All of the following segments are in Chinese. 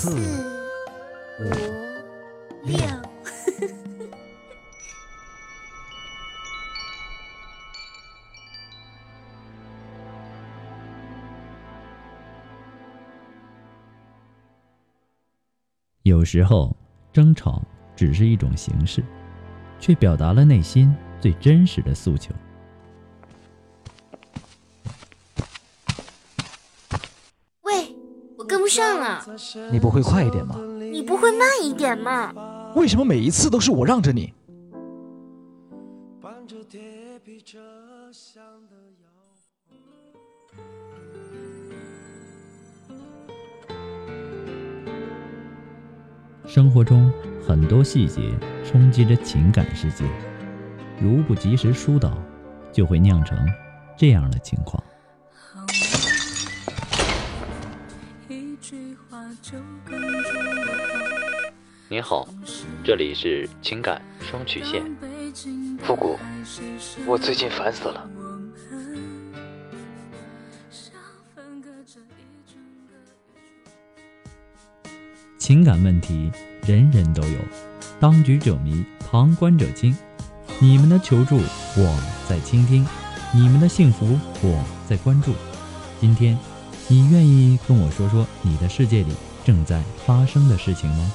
四、五、六。有时候，争吵只是一种形式，却表达了内心最真实的诉求。上了，你不会快一点吗？你不会慢一点吗？为什么每一次都是我让着你？生活中很多细节冲击着情感世界，如不及时疏导，就会酿成这样的情况。你好，这里是情感双曲线。复古，我最近烦死了。情感问题人人都有，当局者迷，旁观者清。你们的求助，我在倾听；你们的幸福，我在关注。今天，你愿意跟我说说你的世界里正在发生的事情吗？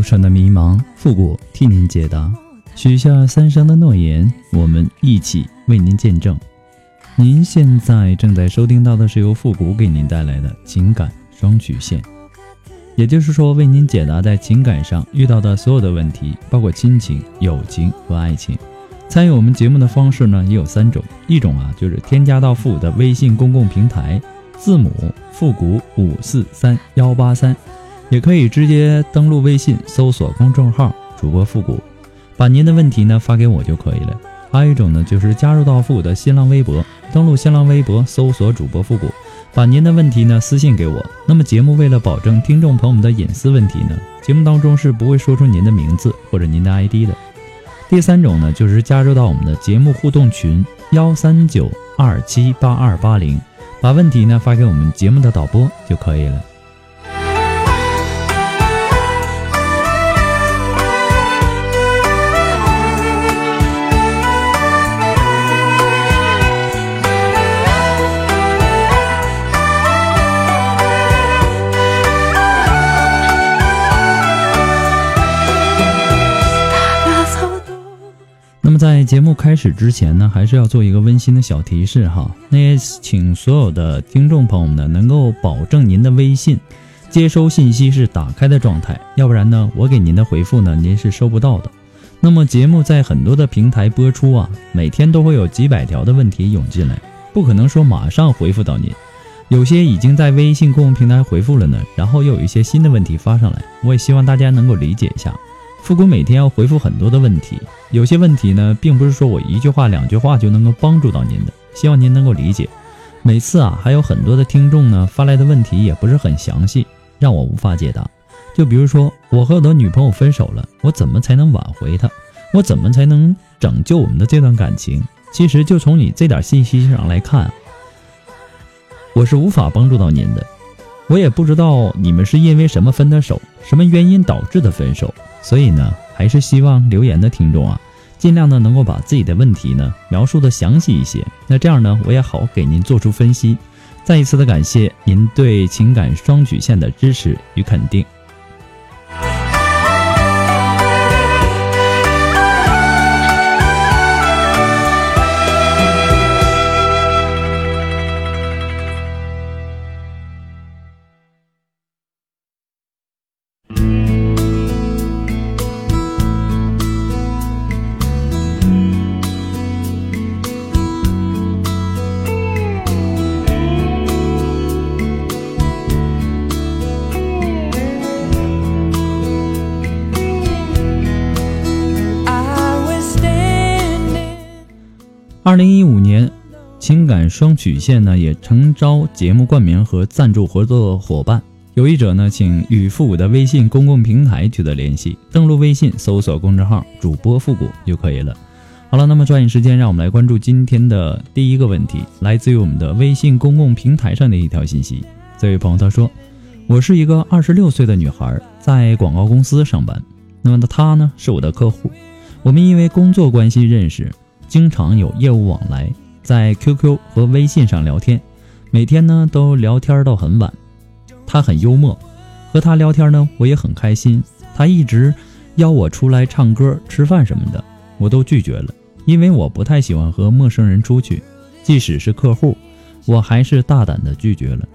路上的迷茫，复古替您解答。许下三生的诺言，我们一起为您见证。您现在正在收听到的是由复古给您带来的情感双曲线，也就是说，为您解答在情感上遇到的所有的问题，包括亲情、友情和爱情。参与我们节目的方式呢，也有三种，一种啊就是添加到复古的微信公共平台，字母复古五四三幺八三。也可以直接登录微信，搜索公众号“主播复古”，把您的问题呢发给我就可以了。还有一种呢，就是加入到复古的新浪微博，登录新浪微博，搜索“主播复古”，把您的问题呢私信给我。那么节目为了保证听众朋友们的隐私问题呢，节目当中是不会说出您的名字或者您的 ID 的。第三种呢，就是加入到我们的节目互动群幺三九二七八二八零，把问题呢发给我们节目的导播就可以了。节目开始之前呢，还是要做一个温馨的小提示哈。那也请所有的听众朋友们呢，能够保证您的微信接收信息是打开的状态，要不然呢，我给您的回复呢，您是收不到的。那么节目在很多的平台播出啊，每天都会有几百条的问题涌进来，不可能说马上回复到您。有些已经在微信公共平台回复了呢，然后又有一些新的问题发上来，我也希望大家能够理解一下。复古每天要回复很多的问题，有些问题呢，并不是说我一句话、两句话就能够帮助到您的，希望您能够理解。每次啊，还有很多的听众呢发来的问题也不是很详细，让我无法解答。就比如说，我和我的女朋友分手了，我怎么才能挽回她？我怎么才能拯救我们的这段感情？其实就从你这点信息上来看，我是无法帮助到您的。我也不知道你们是因为什么分的手，什么原因导致的分手。所以呢，还是希望留言的听众啊，尽量呢能够把自己的问题呢描述的详细一些。那这样呢，我也好给您做出分析。再一次的感谢您对情感双曲线的支持与肯定。双曲线呢也诚招节目冠名和赞助合作伙伴。有意者呢，请与复古的微信公共平台取得联系，登录微信搜索公众号“主播复古”就可以了。好了，那么抓紧时间，让我们来关注今天的第一个问题，来自于我们的微信公共平台上的一条信息。这位朋友他说：“我是一个二十六岁的女孩，在广告公司上班。那么她呢是我的客户，我们因为工作关系认识。”经常有业务往来，在 QQ 和微信上聊天，每天呢都聊天到很晚。他很幽默，和他聊天呢我也很开心。他一直邀我出来唱歌、吃饭什么的，我都拒绝了，因为我不太喜欢和陌生人出去，即使是客户，我还是大胆的拒绝了。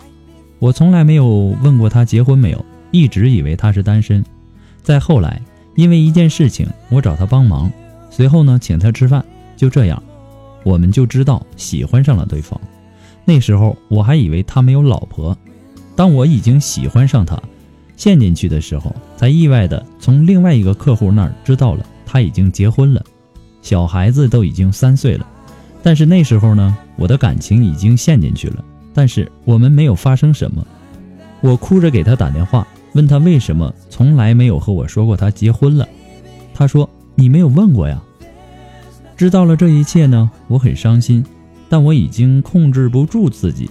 我从来没有问过他结婚没有，一直以为他是单身。再后来，因为一件事情，我找他帮忙，随后呢请他吃饭。就这样，我们就知道喜欢上了对方。那时候我还以为他没有老婆。当我已经喜欢上他，陷进去的时候，才意外的从另外一个客户那儿知道了他已经结婚了，小孩子都已经三岁了。但是那时候呢，我的感情已经陷进去了，但是我们没有发生什么。我哭着给他打电话，问他为什么从来没有和我说过他结婚了。他说：“你没有问过呀。”知道了这一切呢，我很伤心，但我已经控制不住自己，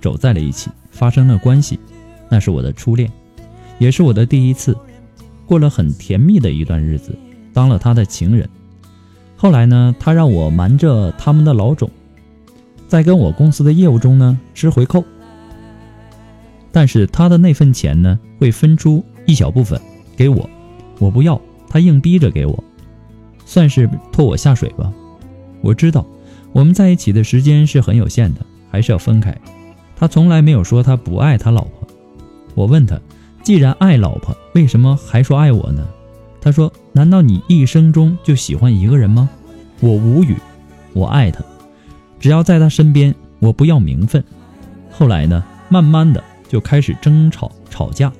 走在了一起，发生了关系。那是我的初恋，也是我的第一次，过了很甜蜜的一段日子，当了他的情人。后来呢，他让我瞒着他们的老总，在跟我公司的业务中呢吃回扣，但是他的那份钱呢会分出一小部分给我，我不要，他硬逼着给我。算是拖我下水吧。我知道我们在一起的时间是很有限的，还是要分开。他从来没有说他不爱他老婆。我问他，既然爱老婆，为什么还说爱我呢？他说：难道你一生中就喜欢一个人吗？我无语。我爱他，只要在他身边，我不要名分。后来呢，慢慢的就开始争吵吵架，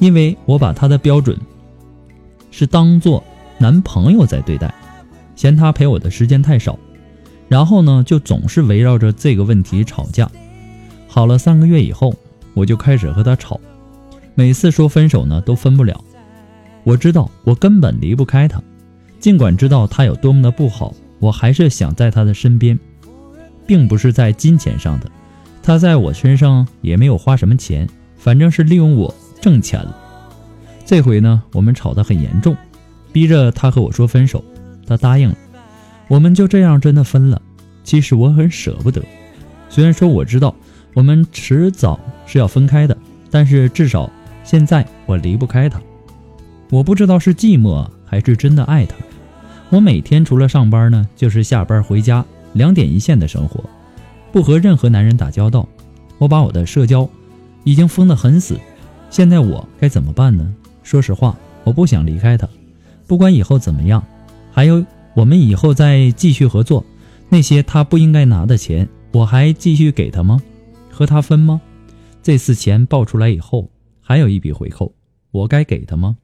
因为我把他的标准是当做。男朋友在对待，嫌他陪我的时间太少，然后呢，就总是围绕着这个问题吵架。好了三个月以后，我就开始和他吵，每次说分手呢，都分不了。我知道我根本离不开他，尽管知道他有多么的不好，我还是想在他的身边，并不是在金钱上的，他在我身上也没有花什么钱，反正是利用我挣钱了。这回呢，我们吵得很严重。逼着他和我说分手，他答应了，我们就这样真的分了。其实我很舍不得，虽然说我知道我们迟早是要分开的，但是至少现在我离不开他。我不知道是寂寞还是真的爱他。我每天除了上班呢，就是下班回家，两点一线的生活，不和任何男人打交道。我把我的社交已经封得很死，现在我该怎么办呢？说实话，我不想离开他。不管以后怎么样，还有我们以后再继续合作，那些他不应该拿的钱，我还继续给他吗？和他分吗？这次钱爆出来以后，还有一笔回扣，我该给他吗？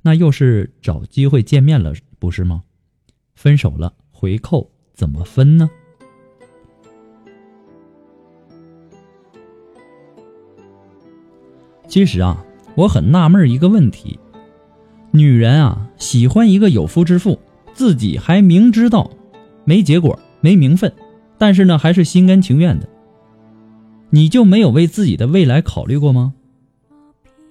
那又是找机会见面了，不是吗？分手了，回扣怎么分呢？其实啊，我很纳闷一个问题。女人啊，喜欢一个有夫之妇，自己还明知道没结果、没名分，但是呢，还是心甘情愿的。你就没有为自己的未来考虑过吗？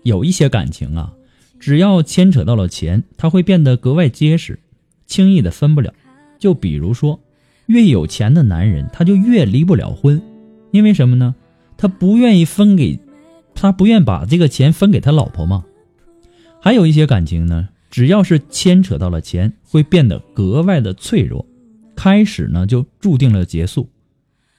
有一些感情啊，只要牵扯到了钱，它会变得格外结实。轻易的分不了。就比如说，越有钱的男人，他就越离不了婚，因为什么呢？他不愿意分给，他不愿把这个钱分给他老婆吗。还有一些感情呢，只要是牵扯到了钱，会变得格外的脆弱，开始呢就注定了结束。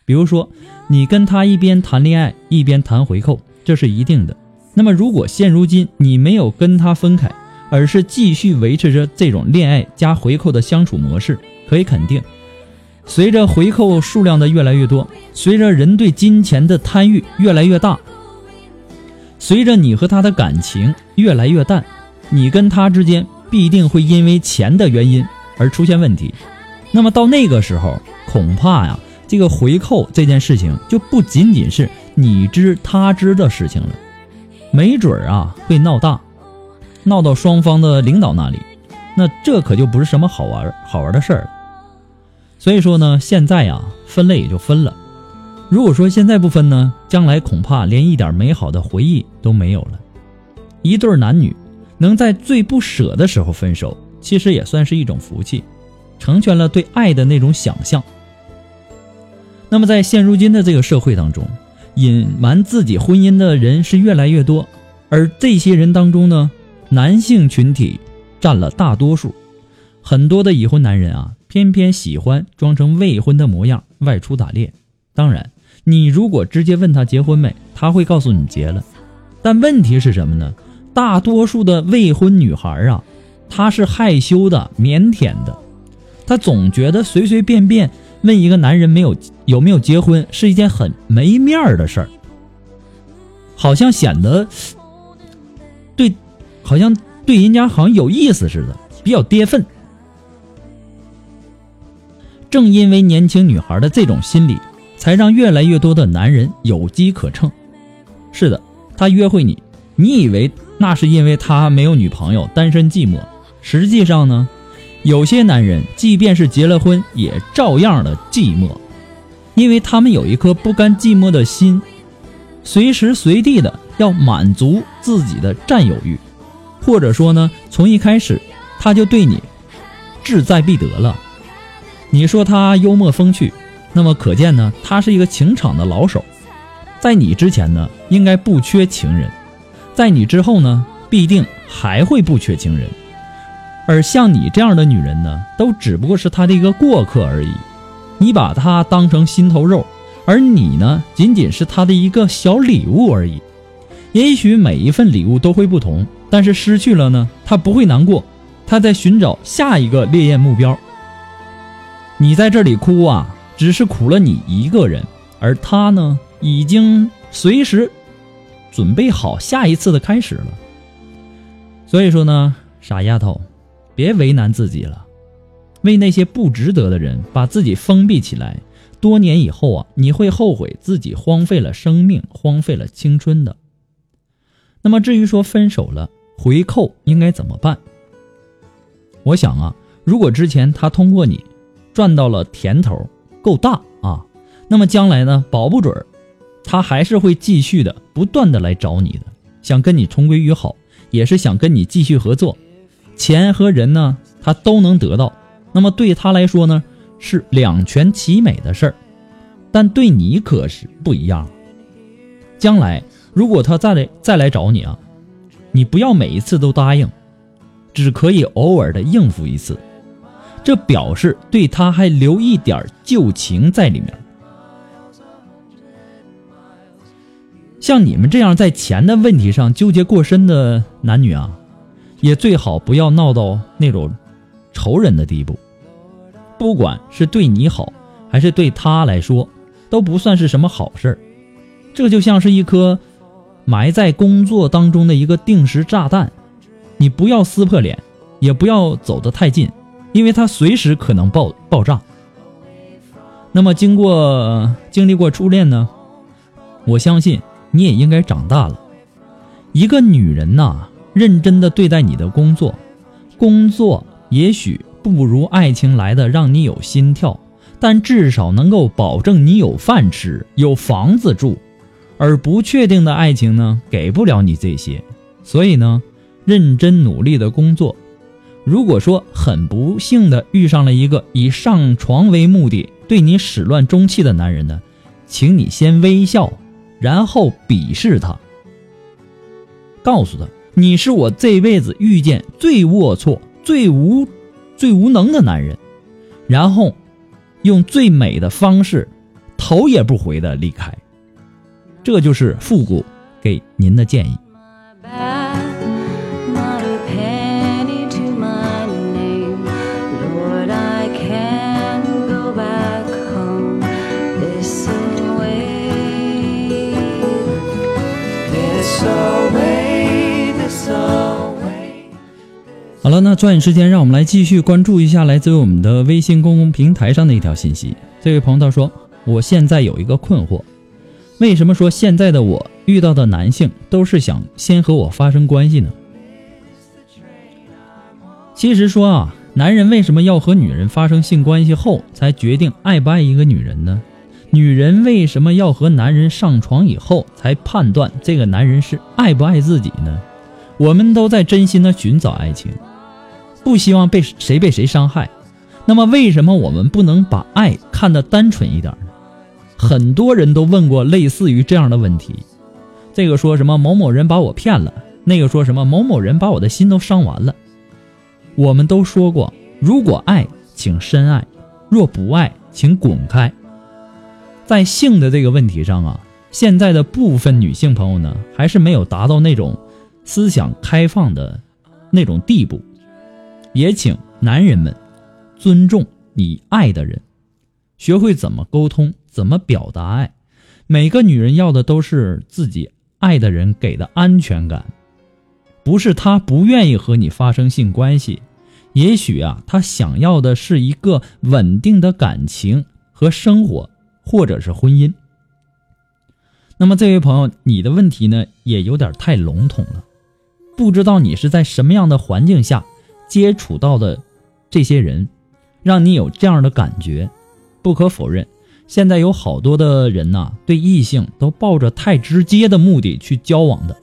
比如说，你跟他一边谈恋爱一边谈回扣，这是一定的。那么，如果现如今你没有跟他分开，而是继续维持着这种恋爱加回扣的相处模式，可以肯定，随着回扣数量的越来越多，随着人对金钱的贪欲越来越大，随着你和他的感情越来越淡，你跟他之间必定会因为钱的原因而出现问题。那么到那个时候，恐怕呀。这个回扣这件事情就不仅仅是你知他知的事情了，没准儿啊会闹大，闹到双方的领导那里，那这可就不是什么好玩好玩的事儿。所以说呢，现在呀分了也就分了。如果说现在不分呢，将来恐怕连一点美好的回忆都没有了。一对男女能在最不舍的时候分手，其实也算是一种福气，成全了对爱的那种想象。那么，在现如今的这个社会当中，隐瞒自己婚姻的人是越来越多，而这些人当中呢，男性群体占了大多数。很多的已婚男人啊，偏偏喜欢装成未婚的模样外出打猎。当然，你如果直接问他结婚没，他会告诉你结了。但问题是什么呢？大多数的未婚女孩啊，她是害羞的、腼腆的，她总觉得随随便便。问一个男人没有有没有结婚是一件很没面儿的事儿，好像显得对，好像对人家好像有意思似的，比较跌份。正因为年轻女孩的这种心理，才让越来越多的男人有机可乘。是的，他约会你，你以为那是因为他没有女朋友，单身寂寞，实际上呢？有些男人，即便是结了婚，也照样的寂寞，因为他们有一颗不甘寂寞的心，随时随地的要满足自己的占有欲，或者说呢，从一开始他就对你志在必得了。你说他幽默风趣，那么可见呢，他是一个情场的老手，在你之前呢，应该不缺情人，在你之后呢，必定还会不缺情人。而像你这样的女人呢，都只不过是他的一个过客而已。你把他当成心头肉，而你呢，仅仅是他的一个小礼物而已。也许每一份礼物都会不同，但是失去了呢，他不会难过，他在寻找下一个烈焰目标。你在这里哭啊，只是苦了你一个人，而他呢，已经随时准备好下一次的开始了。所以说呢，傻丫头。别为难自己了，为那些不值得的人把自己封闭起来，多年以后啊，你会后悔自己荒废了生命，荒废了青春的。那么至于说分手了回扣应该怎么办？我想啊，如果之前他通过你赚到了甜头够大啊，那么将来呢，保不准他还是会继续的不断的来找你的，想跟你重归于好，也是想跟你继续合作。钱和人呢，他都能得到，那么对他来说呢，是两全其美的事儿，但对你可是不一样。将来如果他再来再来找你啊，你不要每一次都答应，只可以偶尔的应付一次，这表示对他还留一点旧情在里面。像你们这样在钱的问题上纠结过深的男女啊。也最好不要闹到那种仇人的地步，不管是对你好，还是对他来说，都不算是什么好事儿。这就像是一颗埋在工作当中的一个定时炸弹，你不要撕破脸，也不要走得太近，因为它随时可能爆爆炸。那么，经过经历过初恋呢，我相信你也应该长大了。一个女人呐。认真的对待你的工作，工作也许不如爱情来的让你有心跳，但至少能够保证你有饭吃、有房子住。而不确定的爱情呢，给不了你这些。所以呢，认真努力的工作，如果说很不幸的遇上了一个以上床为目的对你始乱终弃的男人呢，请你先微笑，然后鄙视他，告诉他你是我这辈子遇见最龌龊、最无、最无能的男人，然后用最美的方式头也不回的离开。这就是复古给您的建议。好了，那抓紧时间，让我们来继续关注一下来自于我们的微信公共平台上的一条信息。这位朋友他说：“我现在有一个困惑，为什么说现在的我遇到的男性都是想先和我发生关系呢？其实说啊，男人为什么要和女人发生性关系后才决定爱不爱一个女人呢？女人为什么要和男人上床以后才判断这个男人是爱不爱自己呢？我们都在真心的寻找爱情。”不希望被谁被谁伤害，那么为什么我们不能把爱看得单纯一点呢？很多人都问过类似于这样的问题，这个说什么某某人把我骗了，那个说什么某某人把我的心都伤完了。我们都说过，如果爱，请深爱；若不爱，请滚开。在性的这个问题上啊，现在的部分女性朋友呢，还是没有达到那种思想开放的那种地步。也请男人们尊重你爱的人，学会怎么沟通，怎么表达爱。每个女人要的都是自己爱的人给的安全感，不是他不愿意和你发生性关系。也许啊，他想要的是一个稳定的感情和生活，或者是婚姻。那么这位朋友，你的问题呢，也有点太笼统了，不知道你是在什么样的环境下。接触到的这些人，让你有这样的感觉。不可否认，现在有好多的人呐，对异性都抱着太直接的目的去交往的，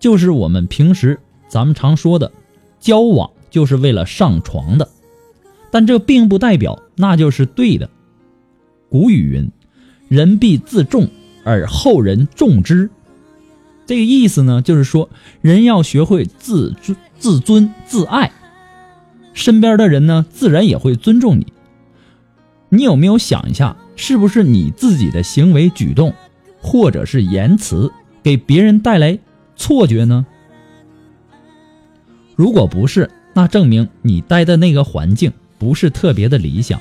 就是我们平时咱们常说的，交往就是为了上床的。但这并不代表那就是对的。古语云：“人必自重而后人重之。”这个意思呢，就是说人要学会自尊、自尊、自爱。身边的人呢，自然也会尊重你。你有没有想一下，是不是你自己的行为举动，或者是言辞，给别人带来错觉呢？如果不是，那证明你待的那个环境不是特别的理想。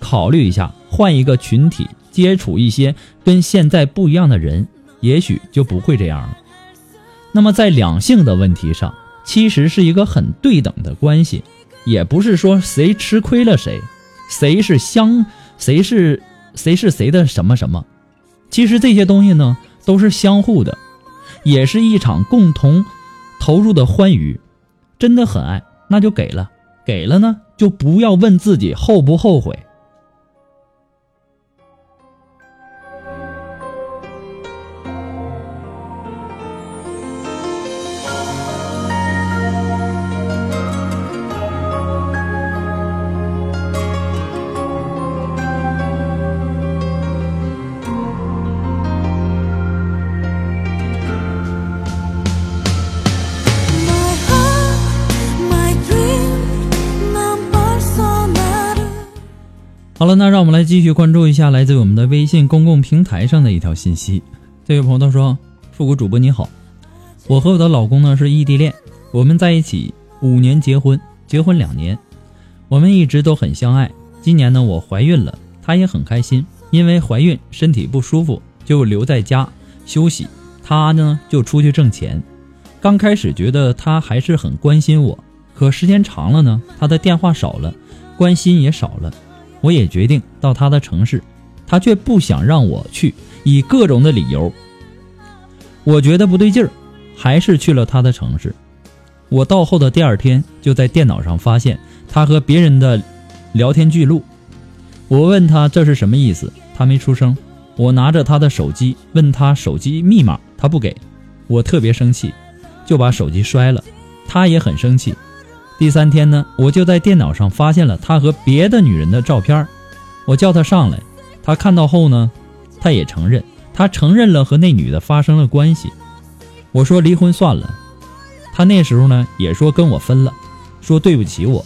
考虑一下，换一个群体，接触一些跟现在不一样的人，也许就不会这样了。那么在两性的问题上，其实是一个很对等的关系。也不是说谁吃亏了谁，谁是相，谁是谁是谁的什么什么，其实这些东西呢都是相互的，也是一场共同投入的欢愉。真的很爱，那就给了，给了呢就不要问自己后不后悔。继续关注一下来自我们的微信公共平台上的一条信息。这位朋友他说：“复古主播你好，我和我的老公呢是异地恋，我们在一起五年结婚，结婚两年，我们一直都很相爱。今年呢我怀孕了，他也很开心，因为怀孕身体不舒服就留在家休息，他呢就出去挣钱。刚开始觉得他还是很关心我，可时间长了呢，他的电话少了，关心也少了。”我也决定到他的城市，他却不想让我去，以各种的理由。我觉得不对劲儿，还是去了他的城市。我到后的第二天，就在电脑上发现他和别人的聊天记录。我问他这是什么意思，他没出声。我拿着他的手机问他手机密码，他不给。我特别生气，就把手机摔了。他也很生气。第三天呢，我就在电脑上发现了他和别的女人的照片我叫他上来，他看到后呢，他也承认，他承认了和那女的发生了关系。我说离婚算了，他那时候呢也说跟我分了，说对不起我。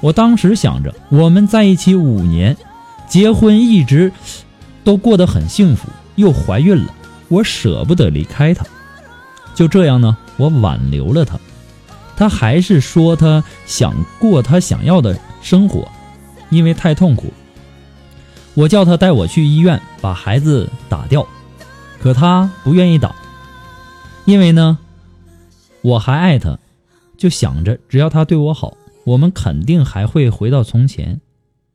我当时想着，我们在一起五年，结婚一直都过得很幸福，又怀孕了，我舍不得离开他。就这样呢，我挽留了他。他还是说他想过他想要的生活，因为太痛苦。我叫他带我去医院把孩子打掉，可他不愿意打，因为呢，我还爱他，就想着只要他对我好，我们肯定还会回到从前。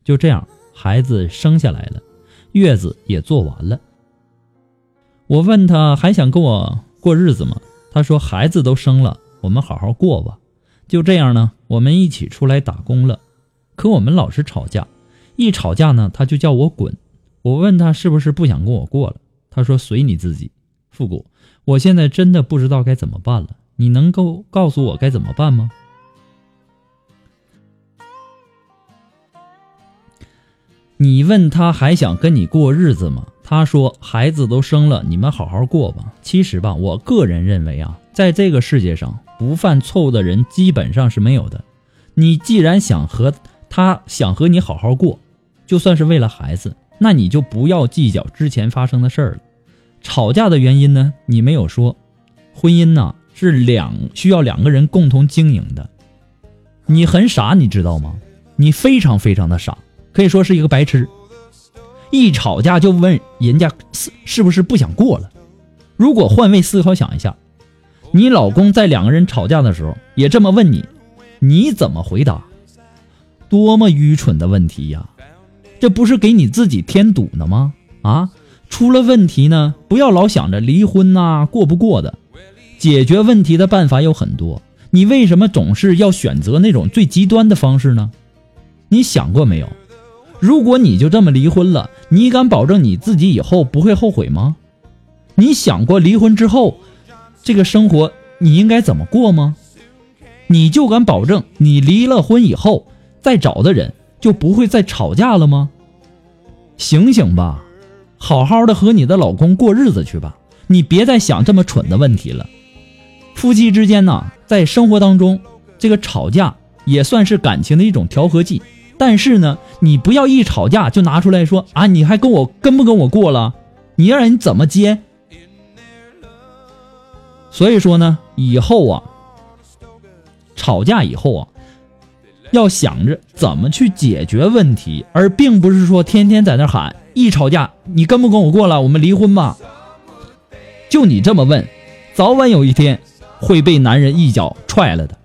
就这样，孩子生下来了，月子也做完了。我问他还想跟我过日子吗？他说孩子都生了。我们好好过吧，就这样呢。我们一起出来打工了，可我们老是吵架，一吵架呢，他就叫我滚。我问他是不是不想跟我过了，他说随你自己。复古，我现在真的不知道该怎么办了，你能够告诉我该怎么办吗？你问他还想跟你过日子吗？他说孩子都生了，你们好好过吧。其实吧，我个人认为啊，在这个世界上。不犯错误的人基本上是没有的。你既然想和他想和你好好过，就算是为了孩子，那你就不要计较之前发生的事儿了。吵架的原因呢？你没有说。婚姻呢是两需要两个人共同经营的。你很傻，你知道吗？你非常非常的傻，可以说是一个白痴。一吵架就问人家是是不是不想过了？如果换位思考想一下。你老公在两个人吵架的时候也这么问你，你怎么回答？多么愚蠢的问题呀！这不是给你自己添堵呢吗？啊，出了问题呢，不要老想着离婚呐，过不过的。解决问题的办法有很多，你为什么总是要选择那种最极端的方式呢？你想过没有？如果你就这么离婚了，你敢保证你自己以后不会后悔吗？你想过离婚之后？这个生活你应该怎么过吗？你就敢保证你离了婚以后再找的人就不会再吵架了吗？醒醒吧，好好的和你的老公过日子去吧，你别再想这么蠢的问题了。夫妻之间呢，在生活当中，这个吵架也算是感情的一种调和剂。但是呢，你不要一吵架就拿出来说啊，你还跟我跟不跟我过了？你让人怎么接？所以说呢，以后啊，吵架以后啊，要想着怎么去解决问题，而并不是说天天在那喊。一吵架，你跟不跟我过了？我们离婚吧。就你这么问，早晚有一天会被男人一脚踹了的。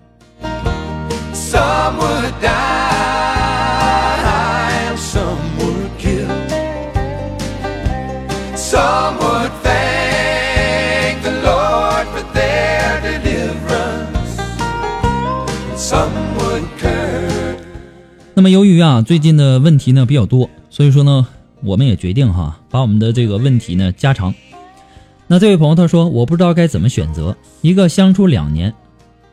那么由于啊最近的问题呢比较多，所以说呢我们也决定哈把我们的这个问题呢加长。那这位朋友他说我不知道该怎么选择一个相处两年，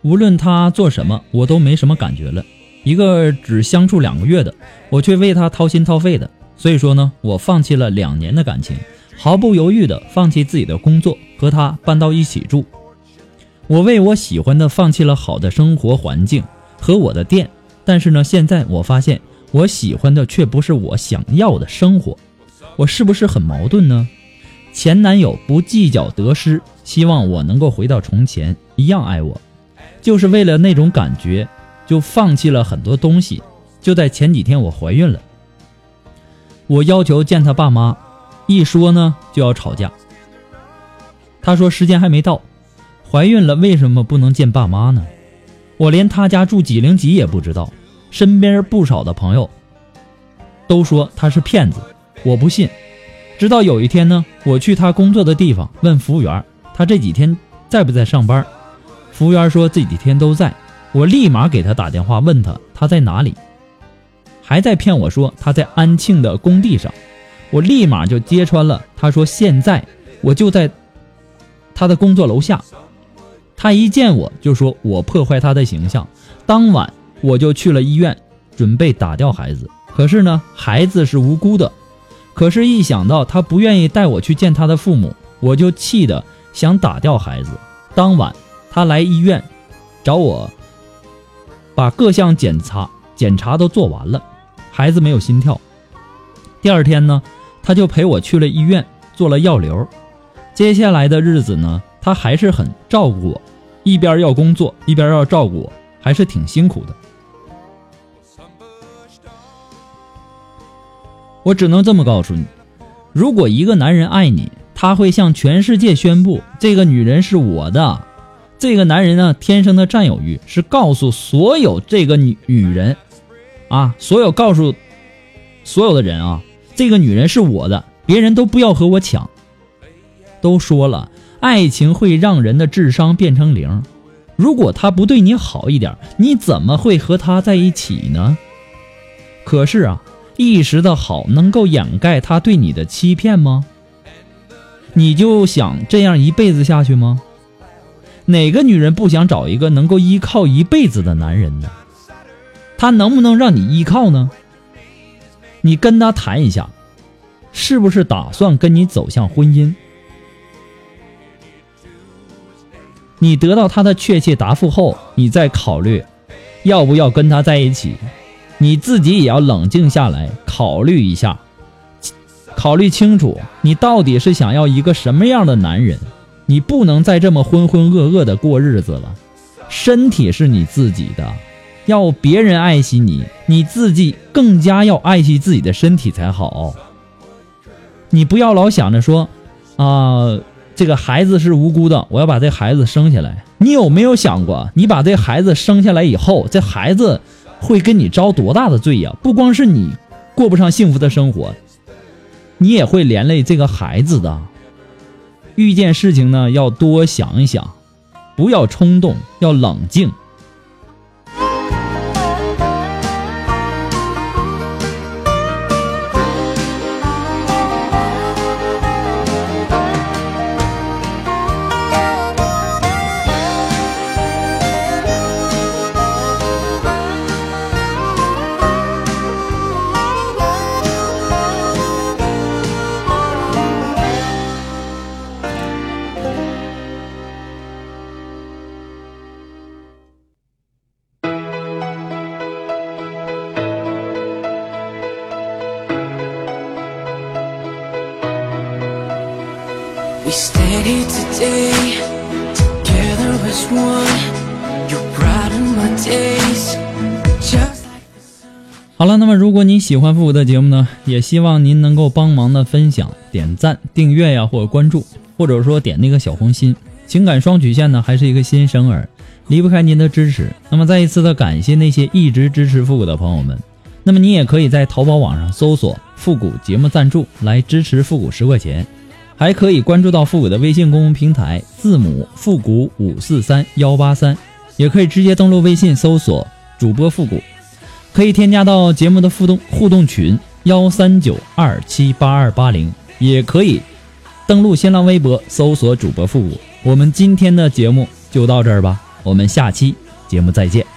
无论他做什么我都没什么感觉了；一个只相处两个月的，我却为他掏心掏肺的。所以说呢我放弃了两年的感情，毫不犹豫的放弃自己的工作和他搬到一起住。我为我喜欢的放弃了好的生活环境和我的店。但是呢，现在我发现我喜欢的却不是我想要的生活，我是不是很矛盾呢？前男友不计较得失，希望我能够回到从前一样爱我，就是为了那种感觉，就放弃了很多东西。就在前几天，我怀孕了，我要求见他爸妈，一说呢就要吵架。他说时间还没到，怀孕了为什么不能见爸妈呢？我连他家住几零几也不知道，身边不少的朋友都说他是骗子，我不信。直到有一天呢，我去他工作的地方问服务员，他这几天在不在上班？服务员说这几天都在。我立马给他打电话问他他在哪里，还在骗我说他在安庆的工地上。我立马就揭穿了，他说现在我就在他的工作楼下。他一见我就说我破坏他的形象，当晚我就去了医院，准备打掉孩子。可是呢，孩子是无辜的。可是，一想到他不愿意带我去见他的父母，我就气得想打掉孩子。当晚，他来医院找我，把各项检查检查都做完了，孩子没有心跳。第二天呢，他就陪我去了医院做了药流。接下来的日子呢，他还是很照顾我，一边要工作，一边要照顾我，还是挺辛苦的。我只能这么告诉你：如果一个男人爱你，他会向全世界宣布这个女人是我的。这个男人呢，天生的占有欲是告诉所有这个女女人，啊，所有告诉所有的人啊，这个女人是我的，别人都不要和我抢。都说了，爱情会让人的智商变成零。如果他不对你好一点，你怎么会和他在一起呢？可是啊。一时的好能够掩盖他对你的欺骗吗？你就想这样一辈子下去吗？哪个女人不想找一个能够依靠一辈子的男人呢？他能不能让你依靠呢？你跟他谈一下，是不是打算跟你走向婚姻？你得到他的确切答复后，你再考虑要不要跟他在一起。你自己也要冷静下来，考虑一下，考虑清楚，你到底是想要一个什么样的男人？你不能再这么浑浑噩噩的过日子了。身体是你自己的，要别人爱惜你，你自己更加要爱惜自己的身体才好。你不要老想着说，啊，这个孩子是无辜的，我要把这孩子生下来。你有没有想过，你把这孩子生下来以后，这孩子？会跟你遭多大的罪呀？不光是你过不上幸福的生活，你也会连累这个孩子的。遇见事情呢，要多想一想，不要冲动，要冷静。Stand here today Together as one You brighten my days 好了，那么如果你喜欢复古的节目呢，也希望您能够帮忙的分享、点赞、订阅呀，或者关注，或者说点那个小红心。情感双曲线呢，还是一个新生儿，离不开您的支持。那么再一次的感谢那些一直支持复古的朋友们。那么你也可以在淘宝网上搜索“复古节目赞助”来支持复古十块钱。还可以关注到复古的微信公众平台，字母复古五四三幺八三，也可以直接登录微信搜索主播复古，可以添加到节目的互动互动群幺三九二七八二八零，也可以登录新浪微博搜索主播复古。我们今天的节目就到这儿吧，我们下期节目再见。